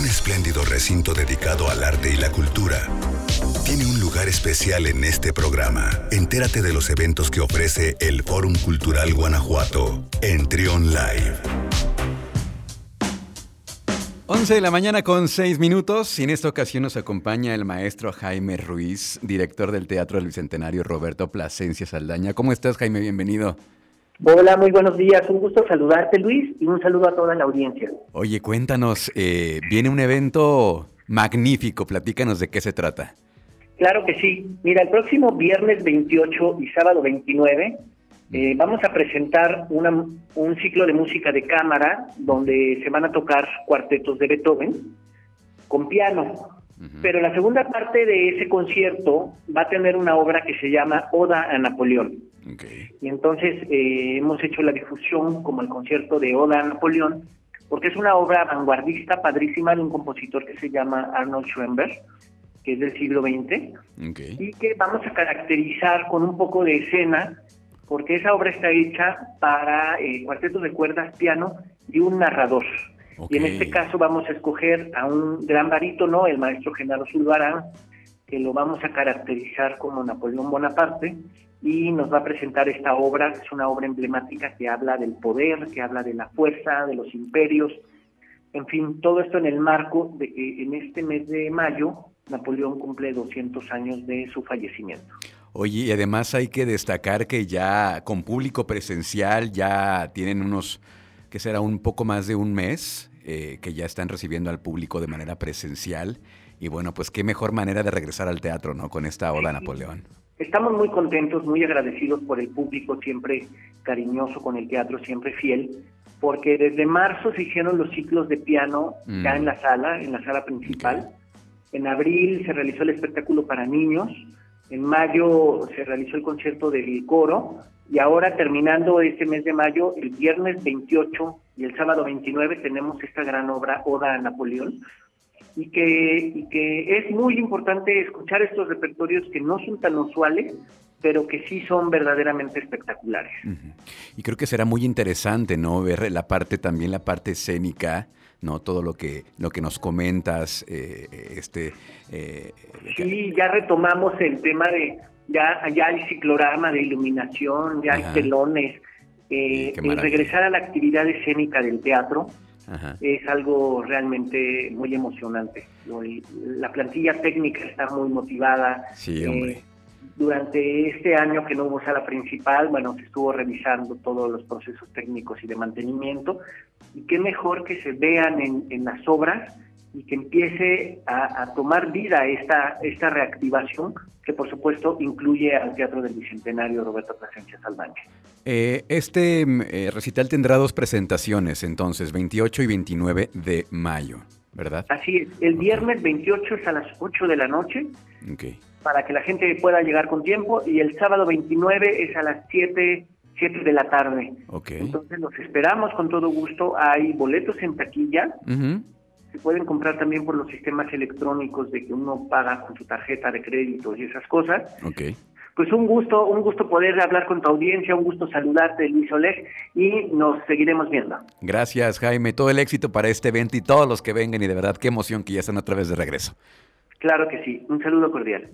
un espléndido recinto dedicado al arte y la cultura, tiene un lugar especial en este programa. Entérate de los eventos que ofrece el Fórum Cultural Guanajuato en Trion Live. 11 de la mañana con 6 minutos y en esta ocasión nos acompaña el maestro Jaime Ruiz, director del Teatro del Bicentenario Roberto Plasencia Saldaña. ¿Cómo estás Jaime? Bienvenido. Hola, muy buenos días. Un gusto saludarte, Luis, y un saludo a toda la audiencia. Oye, cuéntanos, eh, viene un evento magnífico. Platícanos de qué se trata. Claro que sí. Mira, el próximo viernes 28 y sábado 29 eh, vamos a presentar una, un ciclo de música de cámara donde se van a tocar cuartetos de Beethoven con piano. Pero la segunda parte de ese concierto va a tener una obra que se llama Oda a Napoleón. Y entonces eh, hemos hecho la difusión como el concierto de Oda a Napoleón, porque es una obra vanguardista padrísima de un compositor que se llama Arnold Schoenberg, que es del siglo XX, y que vamos a caracterizar con un poco de escena, porque esa obra está hecha para eh, cuartetos de cuerdas, piano y un narrador. Y en este caso vamos a escoger a un gran barítono, el maestro Genaro Zulbarán, que lo vamos a caracterizar como Napoleón Bonaparte, y nos va a presentar esta obra, que es una obra emblemática que habla del poder, que habla de la fuerza, de los imperios, en fin, todo esto en el marco de que en este mes de mayo Napoleón cumple 200 años de su fallecimiento. Oye, y además hay que destacar que ya con público presencial ya tienen unos, que será un poco más de un mes, eh, que ya están recibiendo al público de manera presencial. Y bueno, pues qué mejor manera de regresar al teatro, ¿no? Con esta Oda Napoleón. Estamos muy contentos, muy agradecidos por el público siempre cariñoso con el teatro, siempre fiel, porque desde marzo se hicieron los ciclos de piano ya en mm. la sala, en la sala principal. En abril se realizó el espectáculo para niños. En mayo se realizó el concierto del coro. Y ahora, terminando este mes de mayo, el viernes 28 y el sábado 29, tenemos esta gran obra, Oda a Napoleón, y que, que es muy importante escuchar estos repertorios que no son tan usuales, pero que sí son verdaderamente espectaculares. Y creo que será muy interesante, ¿no? Ver la parte, también la parte escénica, ¿no? Todo lo que, lo que nos comentas, eh, este... Eh, sí, ya retomamos el tema de, ya, ya hay ciclorama de iluminación, ya hay telones, eh, regresar a la actividad escénica del teatro, es algo realmente muy emocionante. La plantilla técnica está muy motivada. Sí, hombre. Eh, durante este año que no hubo sala principal, bueno, se estuvo revisando todos los procesos técnicos y de mantenimiento. Y qué mejor que se vean en, en las obras y que empiece a, tomar vida esta, esta reactivación, que por supuesto incluye al Teatro del Bicentenario Roberto Plasencia Saldaña. Eh, este mm, eh, recital tendrá dos presentaciones, entonces, 28 y 29 de mayo, ¿verdad? Así es, el viernes 28 es a las 8 de la noche, para que la gente pueda llegar con tiempo, y el sábado 29 es a las 7 7 de la tarde. Entonces los esperamos con todo gusto. Hay boletos en taquilla se pueden comprar también por los sistemas electrónicos de que uno paga con su tarjeta de crédito y esas cosas. Okay. Pues un gusto, un gusto poder hablar con tu audiencia, un gusto saludarte, Luis Oleg, y nos seguiremos viendo. Gracias, Jaime. Todo el éxito para este evento y todos los que vengan, y de verdad, qué emoción que ya están otra vez de regreso. Claro que sí. Un saludo cordial.